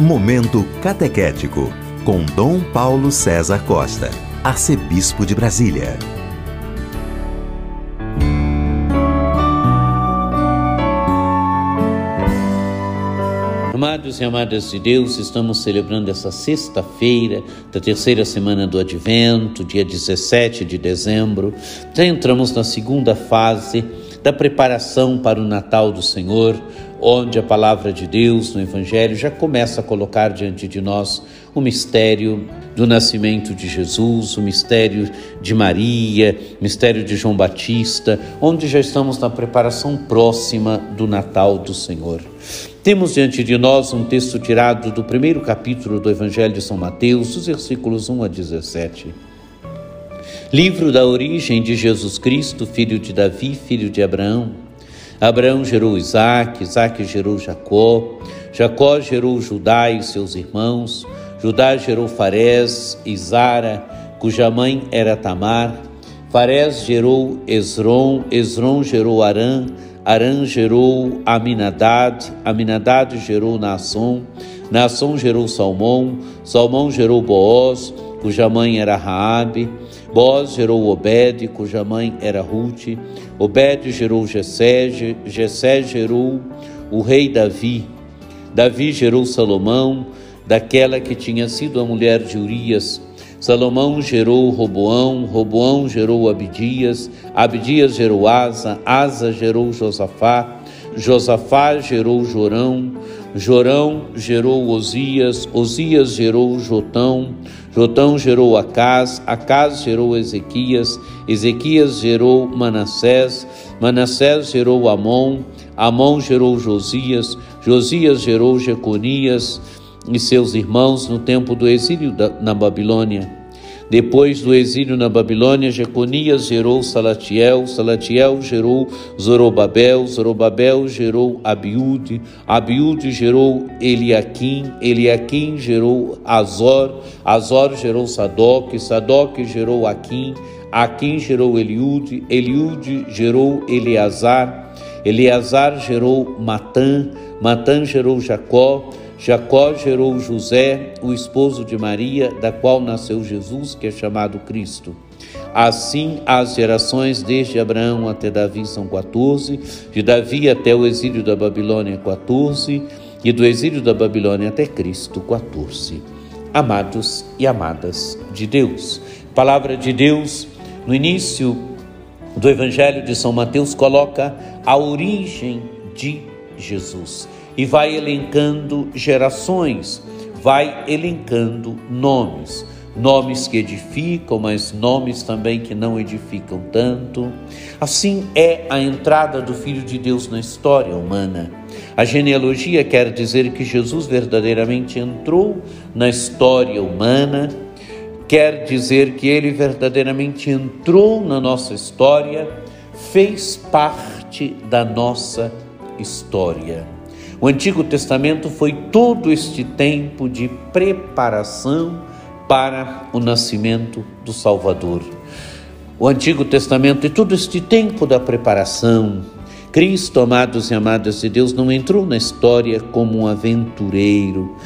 Momento Catequético, com Dom Paulo César Costa, Arcebispo de Brasília. Amados e amadas de Deus, estamos celebrando essa sexta-feira da terceira semana do Advento, dia 17 de dezembro. Já entramos na segunda fase da preparação para o Natal do Senhor, onde a palavra de Deus no Evangelho já começa a colocar diante de nós o mistério do nascimento de Jesus, o mistério de Maria, o mistério de João Batista, onde já estamos na preparação próxima do Natal do Senhor. Temos diante de nós um texto tirado do primeiro capítulo do Evangelho de São Mateus, dos versículos 1 a 17. Livro da origem de Jesus Cristo, filho de Davi, filho de Abraão. Abraão gerou Isaac, Isaac gerou Jacó, Jacó gerou Judá e seus irmãos, Judá gerou Farés e Zara, cuja mãe era Tamar, Farés gerou Esron, Esron gerou Arã, Arã gerou Aminadad, Aminadad gerou Naasson, Naasson gerou Salmão, Salmão gerou Boaz, cuja mãe era Raabe, Boaz gerou Obed, cuja mãe era Ruth, Obed gerou Jessé, Jessé gerou o rei Davi, Davi gerou Salomão, daquela que tinha sido a mulher de Urias, Salomão gerou Roboão, Roboão gerou Abidias, Abidias gerou Asa, Asa gerou Josafá, Josafá gerou Jorão, Jorão gerou Osias, Osias gerou Jotão, Jotão gerou Acás, Acás gerou Ezequias, Ezequias gerou Manassés, Manassés gerou Amon, Amon gerou Josias, Josias gerou Jeconias, e seus irmãos no tempo do exílio na Babilônia. Depois do exílio na Babilônia, Jeconias gerou Salatiel, Salatiel gerou Zorobabel, Zorobabel gerou Abiúde, Abiúde gerou Eliaquim, Eliaquim gerou Azor, Azor gerou Sadoc, Sadoc gerou Aquim, Aquim gerou Eliúde, Eliúde gerou Eleazar, Eleazar gerou Matã, Matã gerou Jacó, Jacó gerou José, o esposo de Maria, da qual nasceu Jesus, que é chamado Cristo. Assim, as gerações desde Abraão até Davi são 14, de Davi até o exílio da Babilônia, 14, e do exílio da Babilônia até Cristo, 14. Amados e amadas de Deus, palavra de Deus, no início do Evangelho de São Mateus, coloca a origem de Jesus e vai elencando gerações, vai elencando nomes. Nomes que edificam, mas nomes também que não edificam tanto. Assim é a entrada do Filho de Deus na história humana. A genealogia quer dizer que Jesus verdadeiramente entrou na história humana, quer dizer que ele verdadeiramente entrou na nossa história, fez parte da nossa história. O Antigo Testamento foi todo este tempo de preparação para o nascimento do Salvador. O Antigo Testamento e todo este tempo da preparação. Cristo, amados e amadas de Deus, não entrou na história como um aventureiro,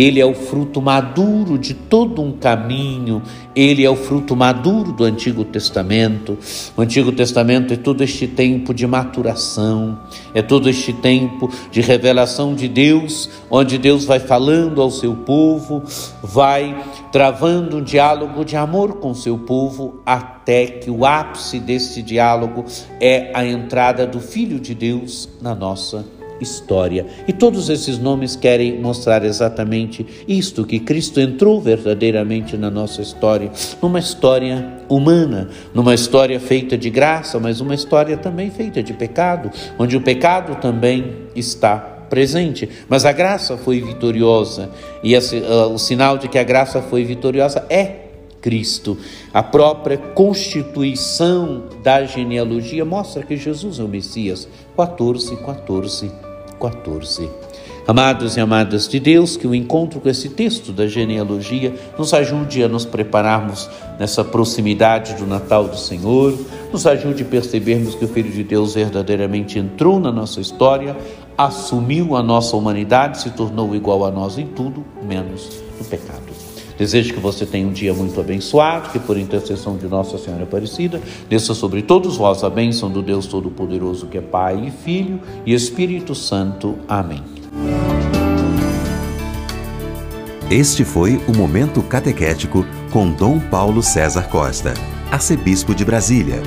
ele é o fruto maduro de todo um caminho, ele é o fruto maduro do Antigo Testamento. O Antigo Testamento é todo este tempo de maturação, é todo este tempo de revelação de Deus, onde Deus vai falando ao seu povo, vai travando um diálogo de amor com seu povo, até que o ápice desse diálogo é a entrada do Filho de Deus na nossa vida história. E todos esses nomes querem mostrar exatamente isto: que Cristo entrou verdadeiramente na nossa história, numa história humana, numa história feita de graça, mas uma história também feita de pecado, onde o pecado também está presente, mas a graça foi vitoriosa e esse, uh, o sinal de que a graça foi vitoriosa é Cristo. A própria constituição da genealogia mostra que Jesus é o Messias. 14, 14 14. Amados e amadas de Deus, que o encontro com esse texto da genealogia nos ajude a nos prepararmos nessa proximidade do Natal do Senhor, nos ajude a percebermos que o Filho de Deus verdadeiramente entrou na nossa história, assumiu a nossa humanidade, se tornou igual a nós em tudo, menos no pecado. Desejo que você tenha um dia muito abençoado, que por intercessão de Nossa Senhora Aparecida, desça sobre todos vós a bênção do Deus Todo-Poderoso, que é Pai e Filho e Espírito Santo. Amém. Este foi o Momento Catequético com Dom Paulo César Costa, arcebispo de Brasília.